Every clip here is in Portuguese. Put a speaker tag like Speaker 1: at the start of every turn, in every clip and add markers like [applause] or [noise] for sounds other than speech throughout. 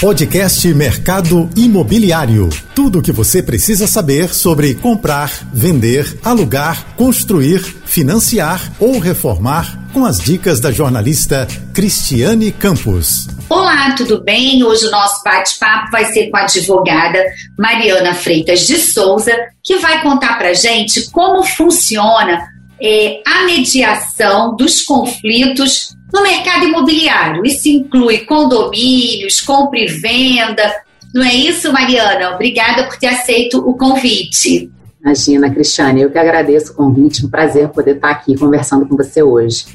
Speaker 1: Podcast Mercado Imobiliário. Tudo o que você precisa saber sobre comprar, vender, alugar, construir, financiar ou reformar com as dicas da jornalista Cristiane Campos.
Speaker 2: Olá, tudo bem? Hoje o nosso bate-papo vai ser com a advogada Mariana Freitas de Souza, que vai contar pra gente como funciona é, a mediação dos conflitos no mercado imobiliário. Isso inclui condomínios, compra e venda. Não é isso, Mariana? Obrigada por ter aceito o convite.
Speaker 3: Imagina, Cristiane, eu que agradeço o convite. Um prazer poder estar aqui conversando com você hoje.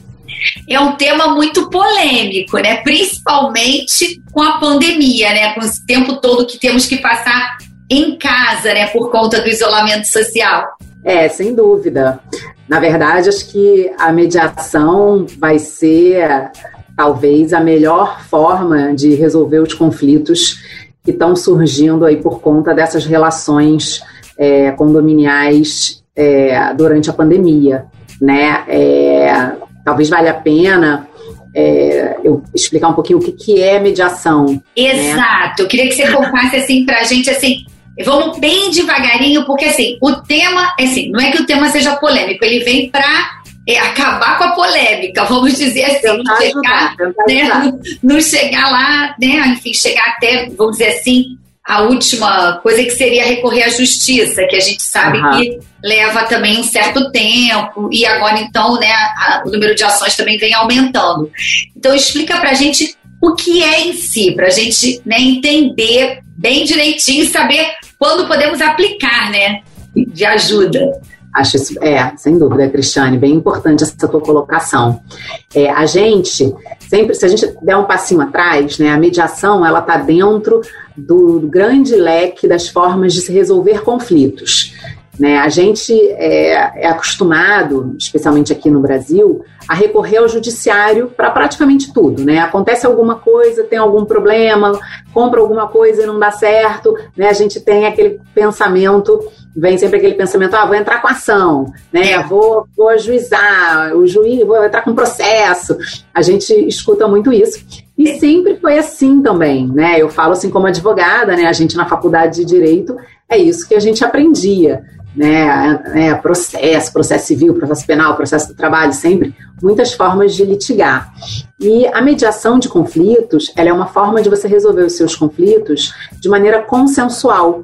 Speaker 2: É um tema muito polêmico, né? Principalmente com a pandemia, né? Com esse tempo todo que temos que passar em casa, né? Por conta do isolamento social.
Speaker 3: É, sem dúvida. Na verdade, acho que a mediação vai ser talvez a melhor forma de resolver os conflitos que estão surgindo aí por conta dessas relações é, condominiais é, durante a pandemia, né? É, talvez valha a pena é, eu explicar um pouquinho o que, que é mediação. Né?
Speaker 2: Exato. Né? Eu queria que você contasse assim para a gente assim Vamos bem devagarinho, porque assim, o tema, assim, não é que o tema seja polêmico, ele vem para é, acabar com a polêmica, vamos dizer assim, não chegar, né, [laughs] não chegar lá, né, enfim, chegar até, vamos dizer assim, a última coisa que seria recorrer à justiça, que a gente sabe uhum. que leva também um certo tempo, e agora então, né, a, o número de ações também vem aumentando. Então explica pra gente o que é em si, pra gente né, entender bem direitinho e saber quando podemos aplicar, né? De ajuda.
Speaker 3: Acho isso, é, sem dúvida, Cristiane, bem importante essa tua colocação. É, a gente, sempre, se a gente der um passinho atrás, né, a mediação, ela está dentro do grande leque das formas de se resolver conflitos. Né? A gente é, é, acostumado, especialmente aqui no Brasil, a recorrer ao judiciário para praticamente tudo. Né? Acontece alguma coisa, tem algum problema, compra alguma coisa e não dá certo, né? a gente tem aquele pensamento, vem sempre aquele pensamento, ah, vou entrar com ação, né? vou, vou ajuizar, o juiz, vou entrar com processo. A gente escuta muito isso. E sempre foi assim também, né? Eu falo assim como advogada, né? A gente na faculdade de direito é isso que a gente aprendia né, né, processo, processo civil, processo penal, processo do trabalho, sempre muitas formas de litigar. E a mediação de conflitos, ela é uma forma de você resolver os seus conflitos de maneira consensual.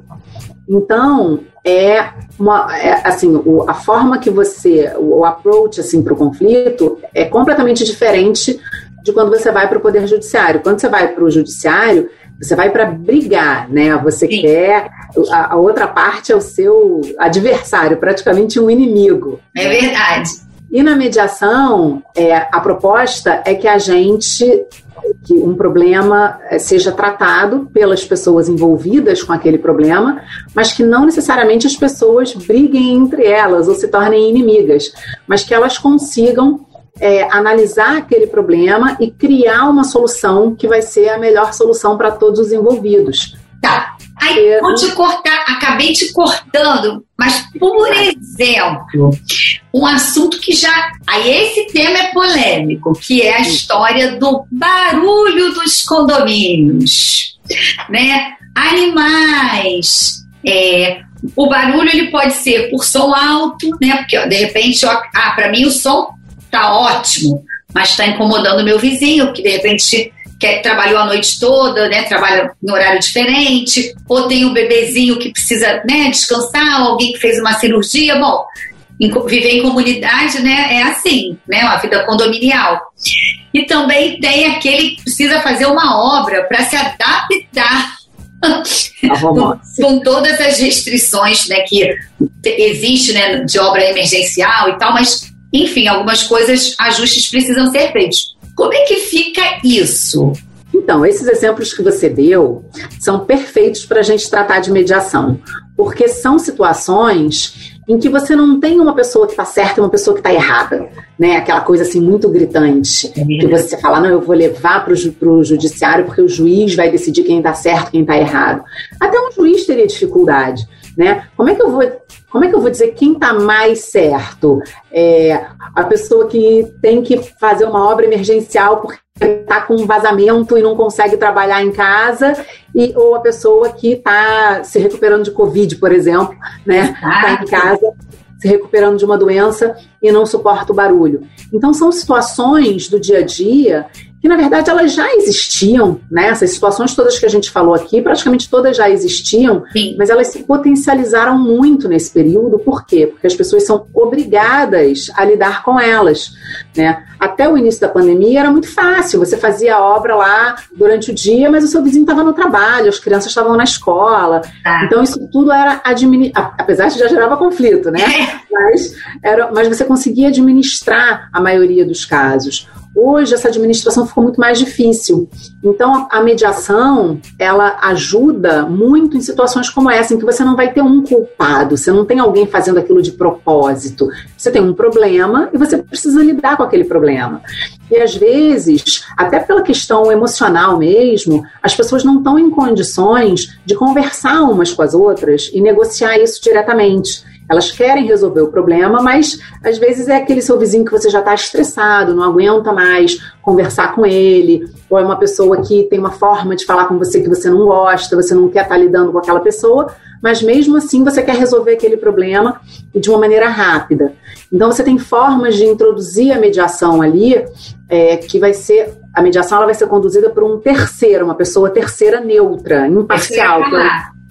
Speaker 3: Então, é uma, é, assim, o, a forma que você, o, o approach assim para o conflito é completamente diferente de quando você vai para o poder judiciário. Quando você vai para o judiciário, você vai para brigar, né? Você Sim. quer. A, a, outra parte é o seu adversário, praticamente um inimigo.
Speaker 2: É verdade.
Speaker 3: E na mediação, é, a proposta é que a gente que um problema é, seja tratado pelas pessoas envolvidas com aquele problema, mas que não necessariamente as pessoas briguem entre elas ou se tornem inimigas, mas que elas consigam é, analisar aquele problema e criar uma solução que vai ser a melhor solução para todos os envolvidos.
Speaker 2: Tá. Aí, vou te cortar, acabei te cortando, mas, por exemplo, um assunto que já. Aí, esse tema é polêmico, que é a história do barulho dos condomínios. Né? Animais. É, o barulho ele pode ser por som alto, né? Porque ó, de repente, ó, ah, para mim o som tá ótimo, mas está incomodando o meu vizinho, que de repente quer, trabalhou a noite toda, né, trabalha no horário diferente, ou tem um bebezinho que precisa né, descansar, ou alguém que fez uma cirurgia. Bom, em, viver em comunidade né, é assim, né, uma vida condominial. E também tem aquele que precisa fazer uma obra para se adaptar com, [laughs] com, todas as restrições né, que existe né, de obra emergencial e tal, mas enfim, algumas coisas, ajustes precisam ser feitos. Como é que fica isso?
Speaker 3: Então, esses exemplos que você deu são perfeitos para a gente tratar de mediação, porque são situações em que você não tem uma pessoa que está certa e uma pessoa que está errada, né? Aquela coisa assim muito gritante, que você fala, não, eu vou levar para o judiciário porque o juiz vai decidir quem está certo, quem está errado. Até um juiz teria dificuldade, né? Como é que eu vou como é que eu vou dizer quem está mais certo? É, a pessoa que tem que fazer uma obra emergencial porque está com um vazamento e não consegue trabalhar em casa, e, ou a pessoa que está se recuperando de Covid, por exemplo, né? Está em casa se recuperando de uma doença e não suporta o barulho. Então, são situações do dia a dia que na verdade elas já existiam, né? Essas situações todas que a gente falou aqui, praticamente todas já existiam, Sim. mas elas se potencializaram muito nesse período. Por quê? Porque as pessoas são obrigadas a lidar com elas, né? Até o início da pandemia era muito fácil, você fazia a obra lá durante o dia, mas o seu vizinho estava no trabalho, as crianças estavam na escola. Ah. Então isso tudo era administrar, apesar de já gerava conflito, né? [laughs] mas, era, mas você conseguia administrar a maioria dos casos. Hoje essa administração ficou muito mais difícil. Então a, mediação, ela ajuda muito em situações como essa, em que você não vai ter um culpado, você não tem alguém fazendo aquilo de propósito. Você tem um problema e você precisa lidar com aquele problema. E às vezes, até pela questão emocional mesmo, as pessoas não estão em condições de conversar umas com as outras e negociar isso diretamente. Elas querem resolver o problema, mas às vezes é aquele seu vizinho que você já está estressado, não aguenta mais conversar com ele, ou é uma pessoa que tem uma forma de falar com você que você não gosta, você não quer estar tá lidando com aquela pessoa, mas mesmo assim você quer resolver aquele problema de uma maneira rápida. Então você tem formas de introduzir a mediação ali, é, que vai ser a mediação ela vai ser conduzida por um terceiro, uma pessoa terceira neutra, imparcial.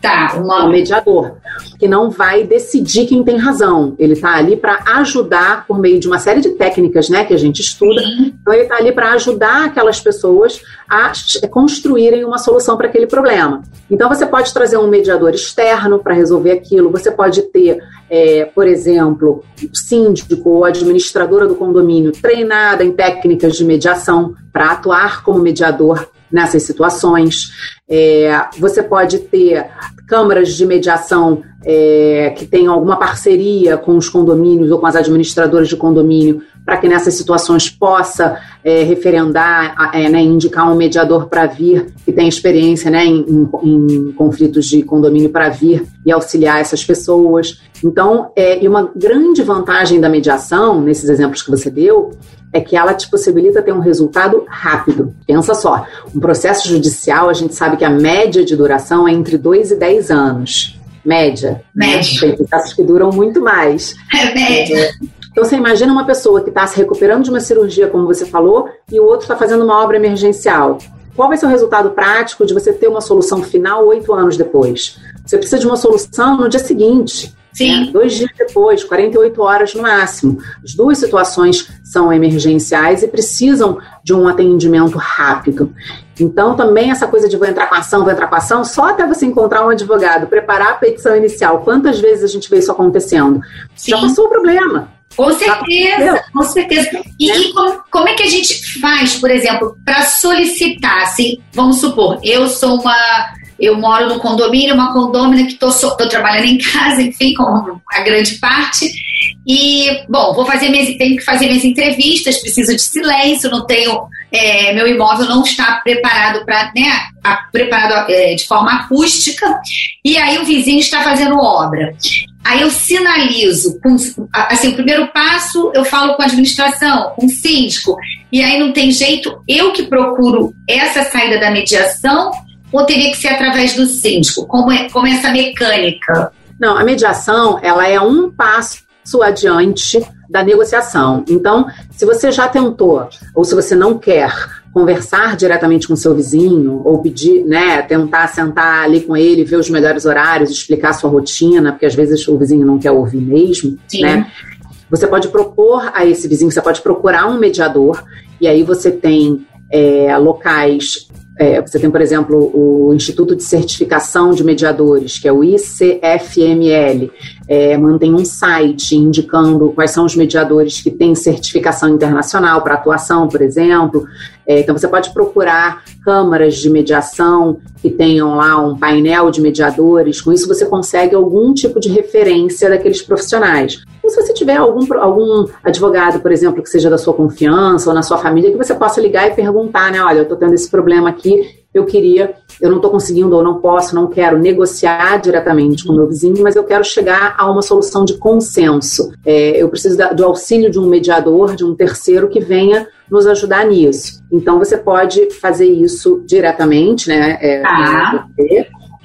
Speaker 2: Tá,
Speaker 3: uma... um mediador, que não vai decidir quem tem razão. Ele está ali para ajudar por meio de uma série de técnicas né, que a gente estuda. Sim. Então, ele está ali para ajudar aquelas pessoas a construírem uma solução para aquele problema. Então, você pode trazer um mediador externo para resolver aquilo, você pode ter, é, por exemplo, síndico ou administradora do condomínio treinada em técnicas de mediação para atuar como mediador nessas situações. É, você pode ter câmaras de mediação é, que tenham alguma parceria com os condomínios ou com as administradoras de condomínio para que nessas situações possa é, referendar, é, né, indicar um mediador para vir que tem experiência né, em, em, em conflitos de condomínio para vir e auxiliar essas pessoas. Então, é, e uma grande vantagem da mediação, nesses exemplos que você deu, é que ela te possibilita ter um resultado rápido. Pensa só, um processo judicial, a gente sabe que a média de duração é entre 2 e 10 anos. Média.
Speaker 2: Média.
Speaker 3: Tem processos que duram muito mais.
Speaker 2: É média.
Speaker 3: Então você imagina uma pessoa que está se recuperando de uma cirurgia, como você falou, e o outro está fazendo uma obra emergencial. Qual vai ser o resultado prático de você ter uma solução final oito anos depois? Você precisa de uma solução no dia seguinte.
Speaker 2: Sim.
Speaker 3: Né? Dois dias depois, 48 horas no máximo. As duas situações são emergenciais e precisam de um atendimento rápido. Então, também essa coisa de vou entrar com ação, vou entrar com ação, só até você encontrar um advogado, preparar a petição inicial. Quantas vezes a gente vê isso acontecendo? Sim. Já passou o problema.
Speaker 2: Com certeza, com certeza. E, é. e como, como, é que a gente faz, por exemplo, para solicitar, assim, vamos supor, eu sou uma eu moro no condomínio, uma condômina que estou trabalhando em casa, enfim, com a grande parte. E, bom, vou fazer minhas, tenho que fazer minhas entrevistas, preciso de silêncio, não tenho. É, meu imóvel não está preparado para, né, preparado é, de forma acústica, e aí o vizinho está fazendo obra. Aí eu sinalizo, com, assim, o primeiro passo eu falo com a administração, com o síndico, e aí não tem jeito, eu que procuro essa saída da mediação ou teria que ser através do síndico? Como é, como é essa mecânica?
Speaker 3: Não, a mediação ela é um passo adiante da negociação. Então, se você já tentou ou se você não quer conversar diretamente com seu vizinho ou pedir, né, tentar sentar ali com ele, ver os melhores horários, explicar a sua rotina, porque às vezes o vizinho não quer ouvir mesmo, Sim. né? Você pode propor a esse vizinho, você pode procurar um mediador e aí você tem é, locais é, você tem, por exemplo, o Instituto de Certificação de Mediadores, que é o ICFML, é, mantém um site indicando quais são os mediadores que têm certificação internacional para atuação, por exemplo. É, então, você pode procurar câmaras de mediação que tenham lá um painel de mediadores. Com isso, você consegue algum tipo de referência daqueles profissionais. Ou se você tiver algum, algum advogado, por exemplo, que seja da sua confiança ou na sua família, que você possa ligar e perguntar, né? Olha, eu estou tendo esse problema aqui, eu queria eu não estou conseguindo ou não posso, não quero negociar diretamente com o meu vizinho, mas eu quero chegar a uma solução de consenso. É, eu preciso da, do auxílio de um mediador, de um terceiro que venha nos ajudar nisso. Então você pode fazer isso diretamente, né? É, ah.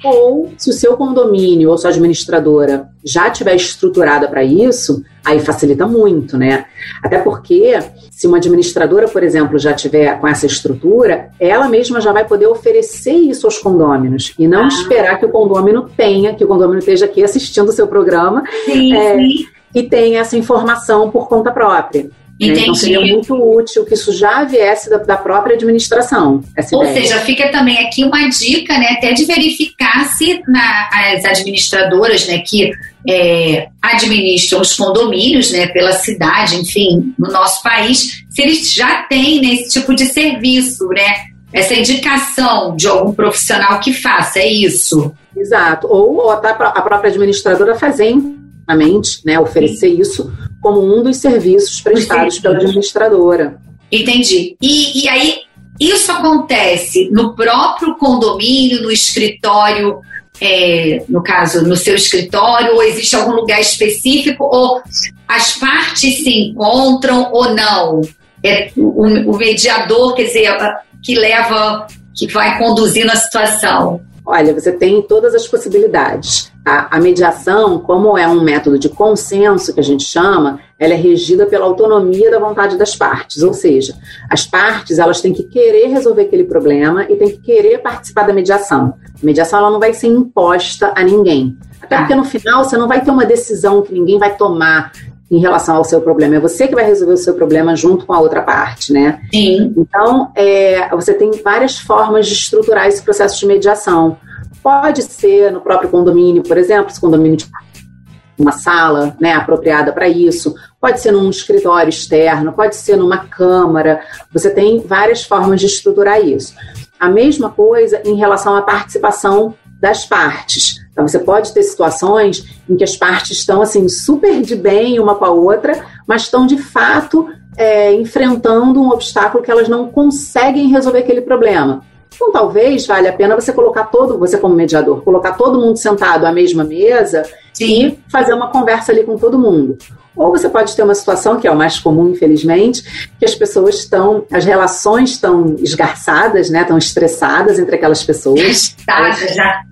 Speaker 3: Ou se o seu condomínio ou sua administradora já estiver estruturada para isso, aí facilita muito, né? Até porque se uma administradora, por exemplo, já tiver com essa estrutura, ela mesma já vai poder oferecer isso aos condôminos e não ah. esperar que o condômino tenha, que o condômino esteja aqui assistindo o seu programa sim, é, sim. e tenha essa informação por conta própria. Entendi. Então seria muito útil que isso já viesse da, da própria administração.
Speaker 2: Ou ideia. seja, fica também aqui uma dica, né, até de verificar se na, as administradoras, né, que é, administram os condomínios, né, pela cidade, enfim, no nosso país, se eles já têm né, esse tipo de serviço, né, essa indicação de algum profissional que faça, é isso?
Speaker 3: Exato. Ou a própria administradora fazer né, oferecer isso como um dos serviços prestados pela administradora.
Speaker 2: Entendi. E, e aí, isso acontece no próprio condomínio, no escritório, é, no caso, no seu escritório, ou existe algum lugar específico, ou as partes se encontram ou não? É o, o mediador, quer dizer, que leva, que vai conduzindo a situação.
Speaker 3: Olha, você tem todas as possibilidades. A, a, mediação, como é um método de consenso que a gente chama, ela é regida pela autonomia da vontade das partes, ou seja, as partes elas têm que querer resolver aquele problema e têm que querer participar da mediação. A mediação ela não vai ser imposta a ninguém. Até porque no final você não vai ter uma decisão que ninguém vai tomar em relação ao seu problema. É você que vai resolver o seu problema junto com a outra parte, né?
Speaker 2: Sim.
Speaker 3: Então, é, você tem várias formas de estruturar esse processo de mediação. Pode ser no próprio condomínio, por exemplo, se o condomínio tiver uma sala né, apropriada para isso, pode ser num escritório externo, pode ser numa câmara. Você tem várias formas de estruturar isso. A mesma coisa em relação à participação das partes. Então, você pode ter situações em que as partes estão assim super de bem uma com a outra, mas estão de fato é, enfrentando um obstáculo que elas não conseguem resolver aquele problema. Então, talvez valha a pena você colocar todo, você como mediador, colocar todo mundo sentado à mesma mesa Sim. e fazer uma conversa ali com todo mundo. Ou você pode ter uma situação, que é o mais comum, infelizmente, que as pessoas estão, as relações estão esgarçadas, né? Estão estressadas entre aquelas pessoas. [laughs]
Speaker 2: Estressadas já.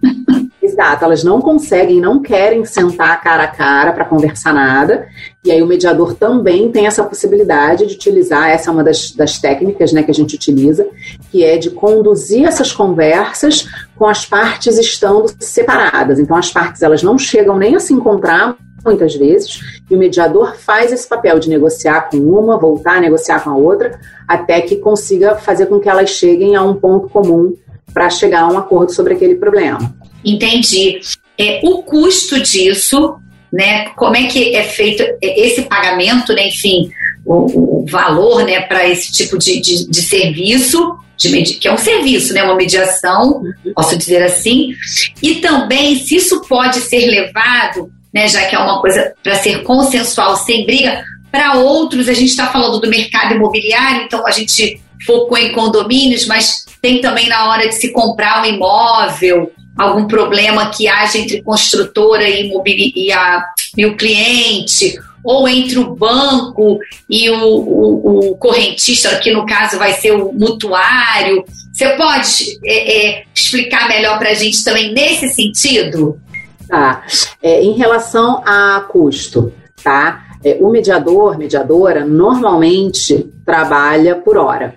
Speaker 3: Exato, elas não conseguem, não querem sentar cara a cara para conversar nada. E aí o mediador também tem essa possibilidade de utilizar, essa é uma das, das técnicas né, que a gente utiliza, que é de conduzir essas conversas com as partes estando separadas. Então as partes elas não chegam nem a se encontrar muitas vezes, e o mediador faz esse papel de negociar com uma, voltar a negociar com a outra, até que consiga fazer com que elas cheguem a um ponto comum para chegar a um acordo sobre aquele problema.
Speaker 2: Entendi. É, o custo disso, né? Como é que é feito esse pagamento, né? Enfim, o, o valor, né, para esse tipo de, de, de serviço, de, que é um serviço, né, uma mediação, posso dizer assim, e também se isso pode ser levado, né, já que é uma coisa para ser consensual, sem briga, para outros, a gente está falando do mercado imobiliário, então a gente focou em condomínios, mas tem também na hora de se comprar um imóvel, algum problema que haja entre construtora e, e, a, e o cliente, ou entre o banco e o, o, o, correntista, que no caso vai ser o mutuário. Você pode é, é, explicar melhor para a gente também nesse sentido?
Speaker 3: Tá. É, em relação a custo, tá? É, o mediador, mediadora, normalmente trabalha por hora.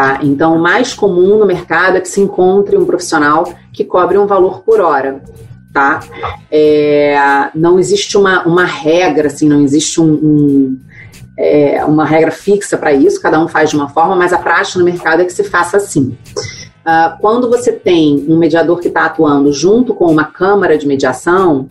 Speaker 3: Tá? Então, o mais comum no mercado é que se encontre um profissional que cobre um valor por hora. Tá? É, não existe uma, uma regra, assim, não existe um, um é, uma regra fixa para isso, cada um faz de uma forma, mas a prática no mercado é que se faça assim. Uh, quando você tem um mediador que está atuando junto com uma câmara de mediação,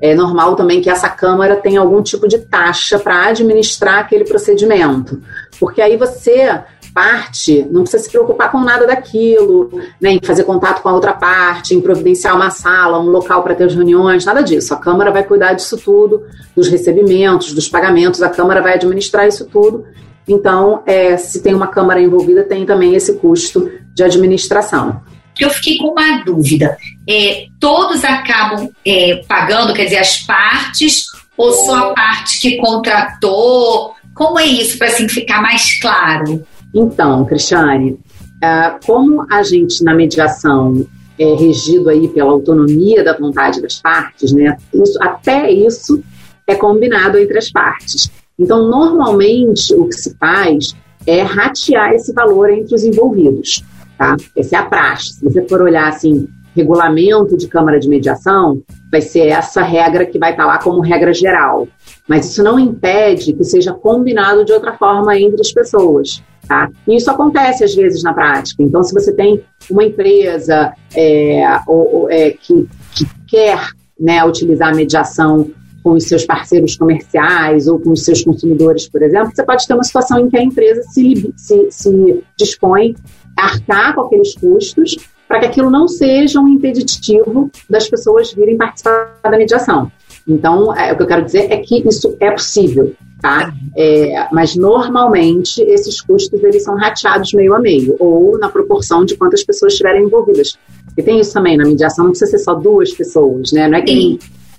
Speaker 3: é normal também que essa câmara tenha algum tipo de taxa para administrar aquele procedimento. Porque aí você parte não precisa se preocupar com nada daquilo, né, em fazer contato com a outra parte, em providenciar uma sala, um local para ter as reuniões, nada disso. A Câmara vai cuidar disso tudo, dos recebimentos, dos pagamentos, a Câmara vai administrar isso tudo. Então, é, se tem uma Câmara envolvida, tem também esse custo de administração.
Speaker 2: eu fiquei com uma dúvida. É, todos acabam é, pagando, quer dizer, as partes, ou só a parte que contratou? Como é isso, para assim ficar mais claro?
Speaker 3: Então, Cristiane, é, como a gente na mediação é regido aí pela autonomia da vontade das partes, né? Isso, até isso é combinado entre as partes. Então, normalmente, o que se faz é ratear esse valor entre os envolvidos, tá? Essa é a praxe. Se você for olhar, assim, regulamento de Câmara de Mediação, vai ser essa regra que vai estar lá como regra geral. Mas isso não impede que seja combinado de outra forma entre as pessoas. Tá? E isso acontece às vezes na prática. Então, se você tem uma empresa é, ou, ou, é, que, que, quer né, utilizar a mediação com os seus parceiros comerciais ou com os seus consumidores, por exemplo, você pode ter uma situação em que a empresa se, se, se dispõe a arcar com aqueles custos para que aquilo não seja um impeditivo das pessoas virem participar da mediação. Então, é, o que eu quero dizer é que isso é possível, tá? É, mas normalmente esses custos eles são rateados meio a meio ou na proporção de quantas pessoas estiverem envolvidas. E tem isso também na mediação, não precisa ser só duas pessoas, né? Não é que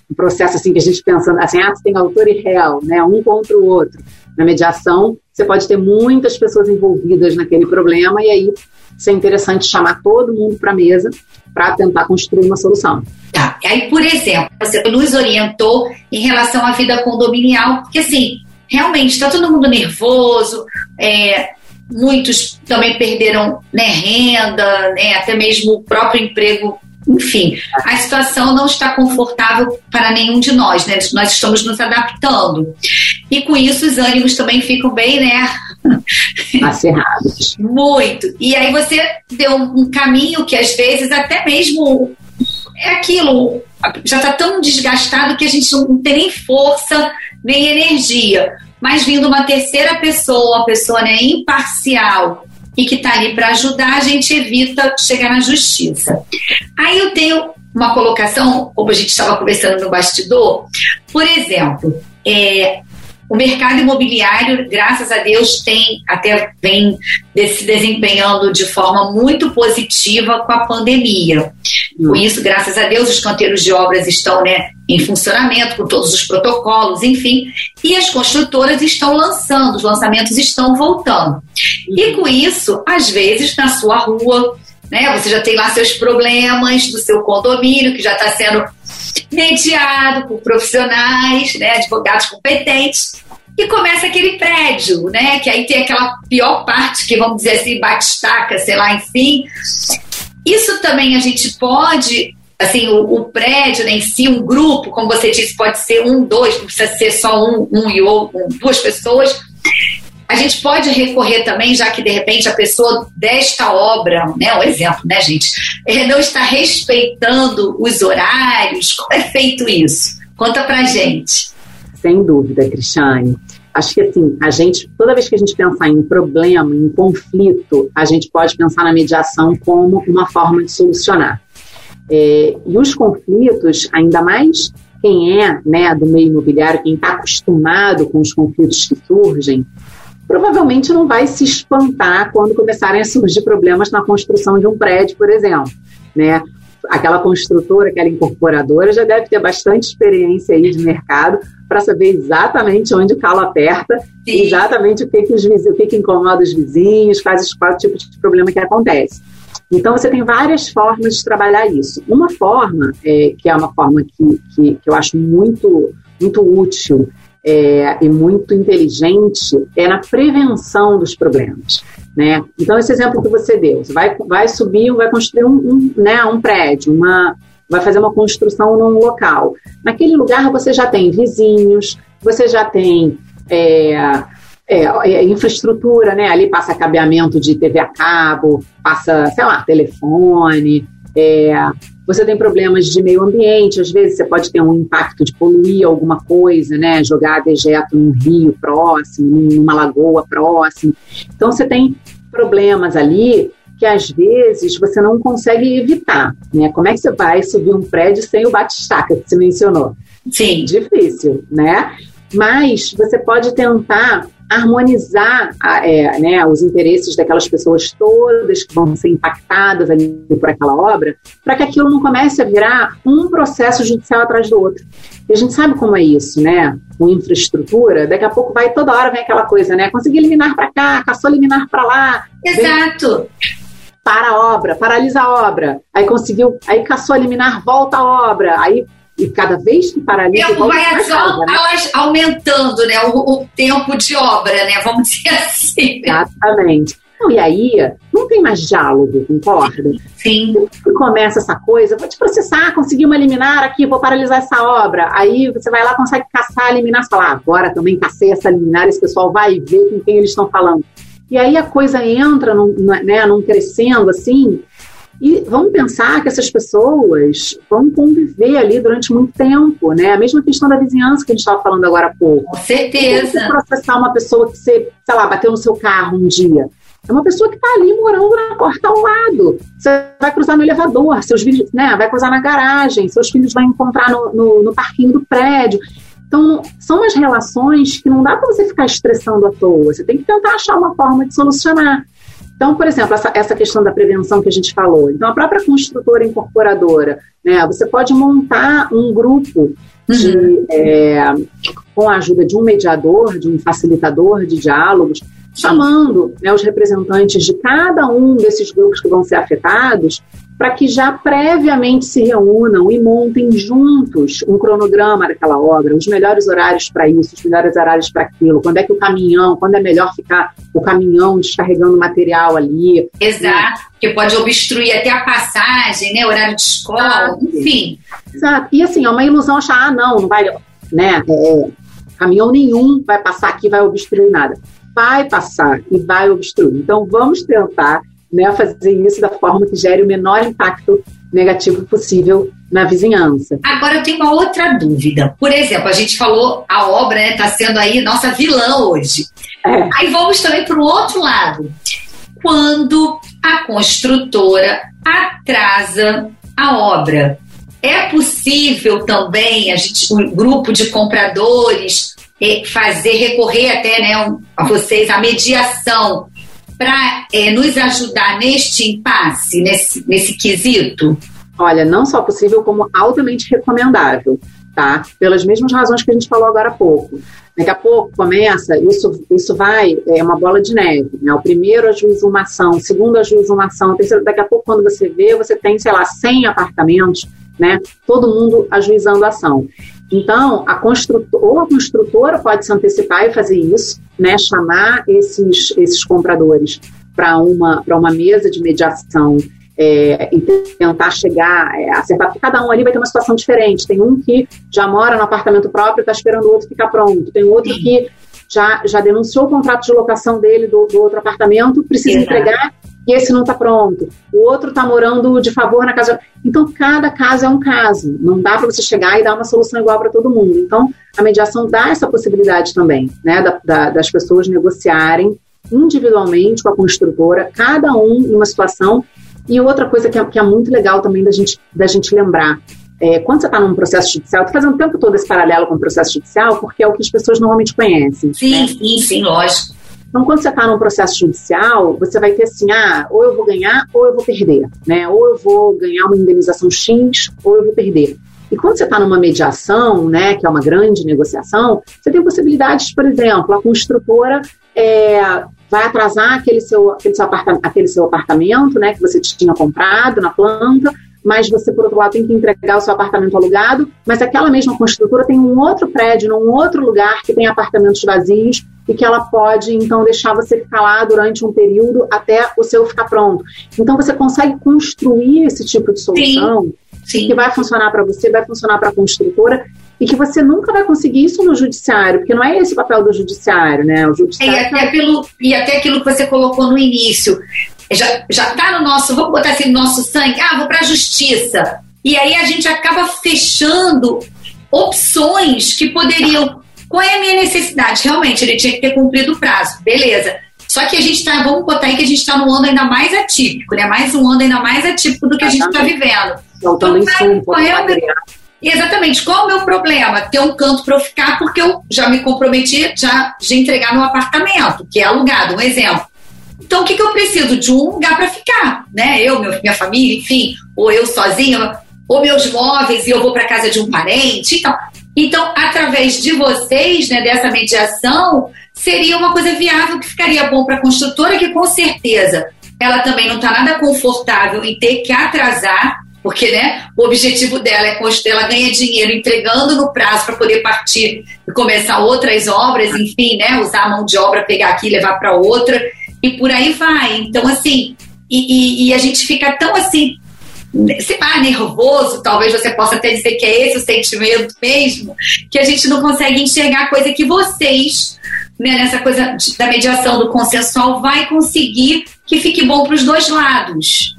Speaker 3: um processo assim que a gente pensa assim, ah, você tem autor e réu, né? Um contra o outro. Na mediação, você pode ter muitas pessoas envolvidas naquele problema e aí ser interessante chamar todo mundo para a mesa para tentar construir uma solução.
Speaker 2: Tá. Aí, por exemplo, você nos orientou em relação à vida condominial, porque assim, realmente está todo mundo nervoso, é, muitos também perderam né, renda, né, até mesmo o próprio emprego. Enfim, a situação não está confortável para nenhum de nós, né? Nós estamos nos adaptando. E com isso os ânimos também ficam bem, né?
Speaker 3: Acerrados.
Speaker 2: Muito. E aí você deu um caminho que às vezes até mesmo é aquilo, já está tão desgastado que a gente não tem nem força, nem energia. Mas vindo uma terceira pessoa, uma pessoa né, imparcial e que está ali para ajudar, a gente evita chegar na justiça. Aí eu tenho uma colocação, como a gente estava conversando no bastidor, por exemplo, é, o mercado imobiliário, graças a Deus, tem até vem se desempenhando de forma muito positiva com a pandemia. Com isso, graças a Deus, os canteiros de obras estão né, em funcionamento, com todos os protocolos, enfim, e as construtoras estão lançando, os lançamentos estão voltando. E com isso, às vezes, na sua rua, né, você já tem lá seus problemas do seu condomínio, que já está sendo mediado por profissionais, né, advogados competentes, e começa aquele prédio, né, que aí tem aquela pior parte, que vamos dizer assim, batistaca, sei lá, enfim. Isso também a gente pode, assim, o, o, prédio né, em si, um grupo, como você disse, pode ser um, dois, não precisa ser só um, um e outro, um, duas pessoas. A gente pode recorrer também, já que de repente a pessoa desta obra, né, um exemplo, né, gente, não está respeitando os horários. Como é feito isso? Conta pra gente.
Speaker 3: Sem dúvida, Cristiane. Acho que assim, a gente, toda vez que a gente pensar em problema, em conflito, a gente pode pensar na mediação como uma forma de solucionar. É, e os conflitos, ainda mais quem é né, do meio imobiliário, quem está acostumado com os conflitos que surgem, provavelmente não vai se espantar quando começarem a surgir problemas na construção de um prédio, por exemplo. Né? aquela construtora, aquela incorporadora já deve ter bastante experiência aí de mercado para saber exatamente onde o calo aperta, Sim. exatamente o que que, os o que que incomoda os vizinhos, quais, quais o tipo de problema que acontece. Então, você tem várias formas de trabalhar isso. Uma forma, é, que é uma forma que, que, que eu acho muito, muito útil é, e muito inteligente, é na prevenção dos problemas. Né? Então, esse exemplo que você deu, você vai, vai subir, vai construir um, um, né, um prédio, uma, vai fazer uma construção num local. Naquele lugar você já tem vizinhos, você já tem é, é, é, infraestrutura, né? Ali passa cabeamento de TV a cabo, passa, sei lá, telefone. É, você tem problemas de meio ambiente, às vezes você pode ter um impacto de poluir alguma coisa, né? Jogar dejeto num rio próximo, numa lagoa próximo. Então você tem problemas ali que às vezes você não consegue evitar, né? Como é que você vai subir um prédio sem o batistaca que você mencionou?
Speaker 2: Sim.
Speaker 3: Difícil, né? Mas você pode tentar harmonizar é, né, os interesses daquelas pessoas todas que vão ser impactadas ali por aquela obra, para que aquilo não comece a virar um processo judicial atrás do outro. E a gente sabe como é isso, né? Com infraestrutura, daqui a pouco vai toda hora vem aquela coisa, né? Conseguir eliminar para cá, caçou eliminar para lá.
Speaker 2: Exato. Vem,
Speaker 3: para a obra, paralisa a obra. Aí conseguiu, aí caçou eliminar, volta a obra. Aí e cada vez que paralisa. O
Speaker 2: tempo vai né? aumentando né? O, o, tempo de obra, né? Vamos [laughs] dizer assim.
Speaker 3: Exatamente. Não, e aí não tem mais diálogo, concorda?
Speaker 2: Sim.
Speaker 3: E começa essa coisa, vou te processar, consegui uma liminar aqui, vou paralisar essa obra. Aí você vai lá, consegue caçar, eliminar, você fala, ah, agora também cacei essa liminar, esse pessoal vai ver com quem eles estão falando. E aí a coisa entra num, né, num crescendo assim, e vamos pensar que essas pessoas vão conviver ali durante muito tempo, né? A mesma questão da vizinhança que a gente estava falando agora há pouco.
Speaker 2: Com certeza.
Speaker 3: Você processar uma pessoa que você, sei lá, bateu no seu carro um dia. É uma pessoa que está ali morando na porta ao lado. Você vai cruzar no elevador, seus filhos, né? Vai cruzar na garagem, seus filhos vão encontrar no, no, no parquinho do prédio. Então, são as relações que não dá para você ficar estressando à toa. Você tem que tentar achar uma forma de solucionar. Então, por exemplo, essa, essa questão da prevenção que a gente falou. Então, a própria construtora incorporadora, né, você pode montar um grupo de, uhum. é, com a ajuda de um mediador, de um facilitador de diálogos, chamando né, os representantes de cada um desses grupos que vão ser afetados para que já previamente se reúnam e montem juntos um cronograma daquela obra, os melhores horários para isso, os melhores horários para aquilo, quando é que o caminhão, quando é melhor ficar o caminhão descarregando material ali.
Speaker 2: Exato, né? que pode obstruir até a passagem, né, horário de escola, enfim.
Speaker 3: Exato, e assim, é uma ilusão achar, ah, não, não vai, né, é, caminhão nenhum vai passar aqui, vai obstruir nada. Vai passar e vai obstruir. Então, vamos tentar né, fazer isso da forma que gere o menor impacto negativo possível na vizinhança.
Speaker 2: Agora eu tenho uma outra dúvida. Por exemplo, a gente falou a obra está né, sendo aí nossa vilã hoje. É. Aí vamos também para o outro lado. Quando a construtora atrasa a obra, é possível também a gente, um grupo de compradores fazer recorrer até né, a vocês a mediação para é, nos ajudar neste impasse, nesse, nesse quesito?
Speaker 3: Olha, não só possível, como altamente recomendável, tá? Pelas mesmas razões que a gente falou agora há pouco. Daqui a pouco começa, isso, isso vai, é uma bola de neve, né? O primeiro ajuiza uma ação, o segundo ajuiza uma ação, o terceiro, daqui a pouco quando você vê, você tem, sei lá, 100 apartamentos, né? Todo mundo ajuizando ação. Então, a construtora, ou a construtora pode se antecipar e fazer isso, né, chamar esses, esses compradores para uma, uma mesa de mediação é, e tentar chegar, é, acertar, porque cada um ali vai ter uma situação diferente. Tem um que já mora no apartamento próprio e está esperando o outro ficar pronto. Tem outro que já, já denunciou o contrato de locação dele do, do outro apartamento, precisa Exato. entregar e esse não está pronto. O outro está morando de favor na casa. Então, cada caso é um caso. Não dá para você chegar e dar uma solução igual para todo mundo. Então, a mediação dá essa possibilidade também, né, da, da, das pessoas negociarem individualmente com a construtora, cada um em uma situação. E outra coisa que é, que é muito legal também da gente, da gente lembrar. É, quando você está num processo judicial, estou fazendo o tempo todo esse paralelo com o processo judicial, porque é o que as pessoas normalmente conhecem.
Speaker 2: Sim, né? sim, sim, lógico.
Speaker 3: Então, quando você está num processo judicial, você vai ter assim, ah, ou eu vou ganhar ou eu vou perder, né? Ou eu vou ganhar uma indenização X ou eu vou perder. E quando você está numa mediação, né, que é uma grande negociação, você tem possibilidades, por exemplo, a construtora é, vai atrasar aquele seu, aquele seu, apartamento, aquele seu apartamento, né, que você tinha comprado na planta, mas você, por outro lado, tem que entregar o seu apartamento alugado, mas aquela mesma construtora tem um outro prédio, num outro lugar que tem apartamentos vazios e que ela pode, então, deixar você ficar lá durante um período até o seu ficar pronto. Então, você consegue construir esse tipo de solução Sim. Sim. que vai funcionar para você, vai funcionar para a construtora e que você nunca vai conseguir isso no judiciário, porque não é esse o papel do judiciário, né? O judiciário
Speaker 2: é, e, até pelo, e até aquilo que você colocou no início já, já tá no nosso, vamos botar assim, no nosso sangue, ah, vou para a justiça. E aí a gente acaba fechando opções que poderiam. Qual é a minha necessidade? Realmente, ele tinha que ter cumprido o prazo, beleza. Só que a gente está, vamos botar aí que a gente está num ano ainda mais atípico, né? Mais um ano ainda mais atípico do que a gente está vivendo.
Speaker 3: Então, então qual, é,
Speaker 2: Exatamente. Qual é o meu problema? Ter um canto para eu ficar, porque eu já me comprometi já de entregar meu apartamento, que é alugado, um exemplo. Então, o que, que eu preciso? De um lugar para ficar, né? Eu, meu, minha família, enfim, ou eu sozinha, ou meus móveis e eu vou para casa de um parente. Então, então, através de vocês, né, dessa mediação, seria uma coisa viável que ficaria bom para a construtora, que com certeza ela também não está nada confortável em ter que atrasar porque né, o objetivo dela é construir, ela ganha dinheiro entregando no prazo para poder partir e começar outras obras, enfim, né, usar a mão de obra, pegar aqui e levar para outra, e por aí vai. Então, assim, e, e, e, a gente fica tão assim, sei lá, nervoso, talvez você possa até dizer que é esse o sentimento mesmo, que a gente não consegue enxergar coisa que vocês, né, nessa coisa da mediação do consensual, vai conseguir que fique bom para os dois lados.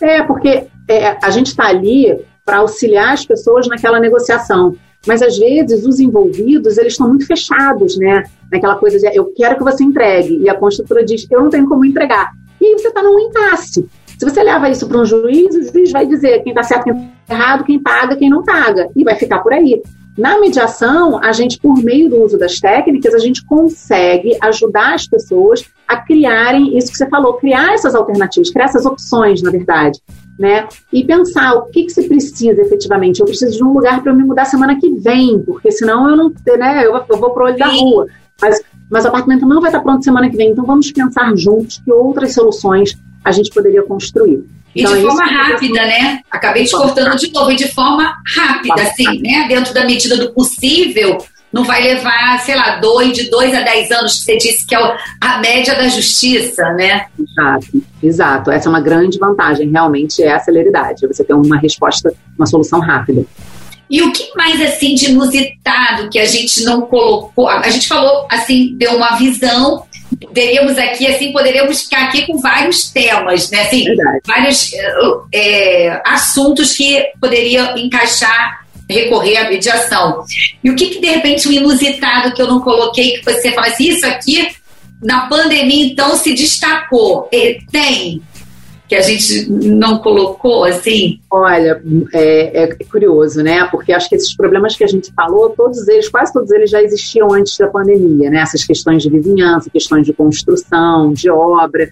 Speaker 3: É, porque é, a gente está ali para auxiliar as pessoas naquela negociação. Mas às vezes os envolvidos eles estão muito fechados, né? Naquela coisa de eu quero que você entregue e a construtora diz eu não tenho como entregar. E aí você está num impasse. Se você leva isso para um juiz, o juiz vai dizer quem está certo, quem está errado, quem paga, quem não paga e vai ficar por aí. Na mediação, a gente, por meio do uso das técnicas, a gente consegue ajudar as pessoas a criarem isso que você falou, criar essas alternativas, criar essas opções, na verdade né? E pensar o que, que você precisa efetivamente. Eu preciso de um lugar para me mudar semana que vem, porque senão eu não, né? Eu, eu vou pro olho Sim. da rua. Mas, mas o apartamento não vai estar pronto semana que vem. Então vamos pensar juntos que outras soluções a gente poderia construir.
Speaker 2: E
Speaker 3: então,
Speaker 2: de forma rápida, né? Acabei te cortando de novo, e de forma rápida, assim, né? Dentro da medida do possível, não vai levar, sei lá, dois, de dois a dez anos, que você disse que é a média da justiça, né?
Speaker 3: Exato, exato. Essa é uma grande vantagem, realmente, é a celeridade. Você tem uma resposta, uma solução rápida.
Speaker 2: E o que mais assim de inusitado que a gente não colocou? A gente falou assim, deu uma visão. Teríamos aqui, assim, poderíamos ficar aqui com vários temas, né? Assim, Verdade. vários é, assuntos que poderiam encaixar recorrer à mediação. E o que, que de repente, o um inusitado que eu não coloquei, que você fala assim, isso aqui na pandemia então se destacou? Tem? Que a gente não colocou assim?
Speaker 3: Olha, é, é, curioso, né? Porque acho que esses problemas que a gente falou, todos eles, quase todos eles já existiam antes da pandemia, né? Essas questões de vizinhança, questões de construção, de obra.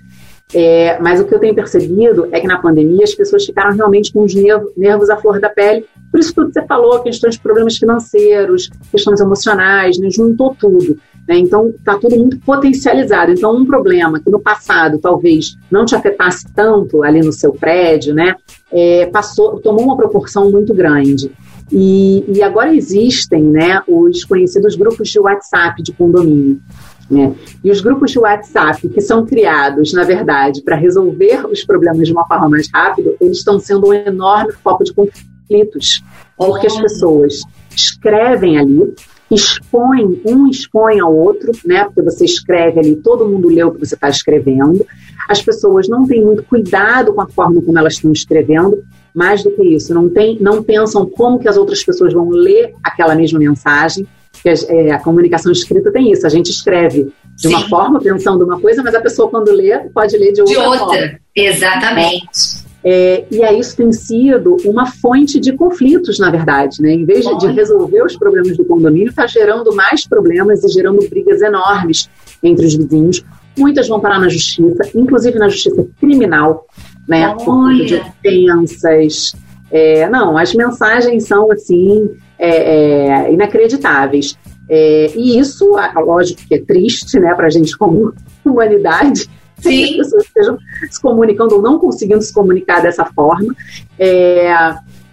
Speaker 3: É, mas o que eu tenho percebido é que na pandemia as pessoas ficaram realmente com os nervos, à flor da pele. Por isso tudo que você falou, questões de problemas financeiros, questões emocionais, né, juntou tudo. Né? Então está tudo muito potencializado. Então um problema que no passado talvez não te afetasse tanto ali no seu prédio, né, é, passou, tomou uma proporção muito grande. E, e agora existem né, os conhecidos grupos de WhatsApp de condomínio. Né? E os grupos de WhatsApp que são criados, na verdade, para resolver os problemas de uma forma mais rápida, eles estão sendo um enorme foco de conflitos, porque as pessoas escrevem ali, expõem, um expõe ao outro, né? Porque você escreve ali, todo mundo lê o que você está escrevendo. As pessoas não têm muito cuidado com a forma como elas estão escrevendo. Mais do que isso, não, tem, não pensam como que as outras pessoas vão ler aquela mesma mensagem que a, é, a, comunicação escrita tem isso. A gente escreve de Sim. uma forma, pensando uma coisa, mas a pessoa, quando lê, pode ler de outra,
Speaker 2: de outra. forma. Exatamente.
Speaker 3: É, e aí isso tem sido uma fonte de conflitos, na verdade. Né? Em vez de, de resolver os problemas do condomínio, está gerando mais problemas e gerando brigas enormes entre os vizinhos. Muitas vão parar na justiça, inclusive na justiça criminal, né? Olha. Por conta de ofensas. É, não, as mensagens são assim é, é, inacreditáveis. É, e isso, lógico que é triste, né, para a gente como [laughs] humanidade, Sim. as pessoas estejam se comunicando ou não conseguindo se comunicar dessa forma. É,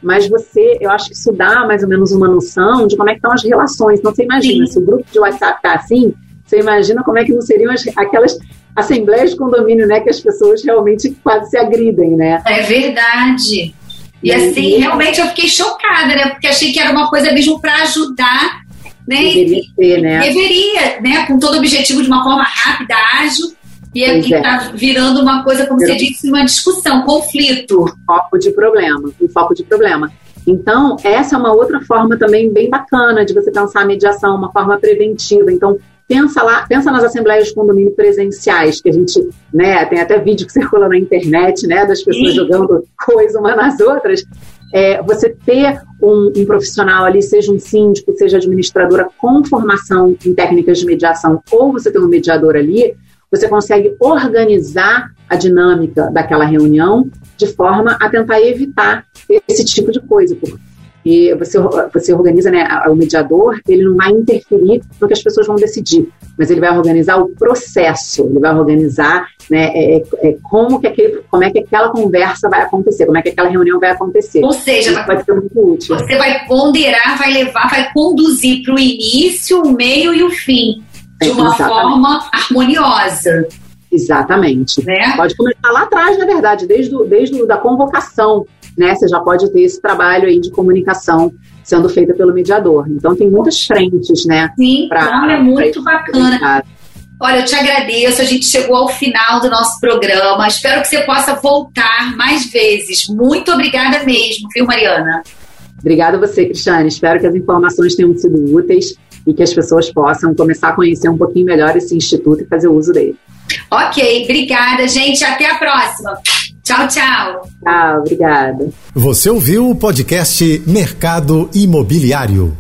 Speaker 3: mas você, eu acho que isso dá mais ou menos uma noção de como é que estão as relações. Então, você imagina, Sim. se o grupo de WhatsApp está assim, você imagina como é que não seriam as, aquelas assembleias de condomínio, né, que as pessoas realmente quase se agridem, né?
Speaker 2: É verdade. E assim, realmente eu fiquei chocada, né? Porque achei que era uma coisa mesmo para ajudar, né?
Speaker 3: Deveria ser, né?
Speaker 2: Deveria, né? Com todo o objetivo de uma forma rápida, ágil. E está é. Tá virando uma coisa, como você disse, uma discussão, conflito.
Speaker 3: Foco de problema, um foco de problema. Então, essa é uma outra forma também bem bacana de você pensar a mediação, uma forma preventiva. Então, pensa lá, pensa nas assembleias de condomínio presenciais, que a gente, né, tem até vídeo que circula na internet, né, das pessoas Sim. jogando coisa umas nas outras. é, você ter um, um, profissional ali, seja um síndico, seja administradora, com formação em técnicas de mediação, ou você tem um mediador ali, você consegue organizar a dinâmica daquela reunião de forma a tentar evitar esse tipo de coisa, porque e você, você organiza, né, o mediador, ele não vai interferir no que as pessoas vão decidir, mas ele vai organizar o processo, ele vai organizar né, é, é, é como, que aquele, como é que aquela conversa vai acontecer, como é que aquela reunião vai acontecer.
Speaker 2: Ou seja, Isso pode ser muito útil. Você vai ponderar, vai levar, vai conduzir para o início, o meio e o fim, de uma Exatamente. forma harmoniosa.
Speaker 3: Exatamente. Né? Pode começar lá atrás, na verdade, desde, o, desde a da convocação né, você já pode ter esse trabalho aí de comunicação sendo feita pelo mediador. Então tem muitas frentes, né?
Speaker 2: Sim, pra, é muito bacana. Olha, eu te agradeço. A gente chegou ao final do nosso programa. Espero que você possa voltar mais vezes. Muito obrigada mesmo, viu, Mariana?
Speaker 3: Obrigada a você, Cristiane. Espero que as informações tenham sido úteis e que as pessoas possam começar a conhecer um pouquinho melhor esse instituto e fazer uso dele.
Speaker 2: Ok, obrigada, gente. Até a próxima. Tchau, tchau.
Speaker 3: Tchau, obrigada.
Speaker 1: Você ouviu o podcast Mercado Imobiliário.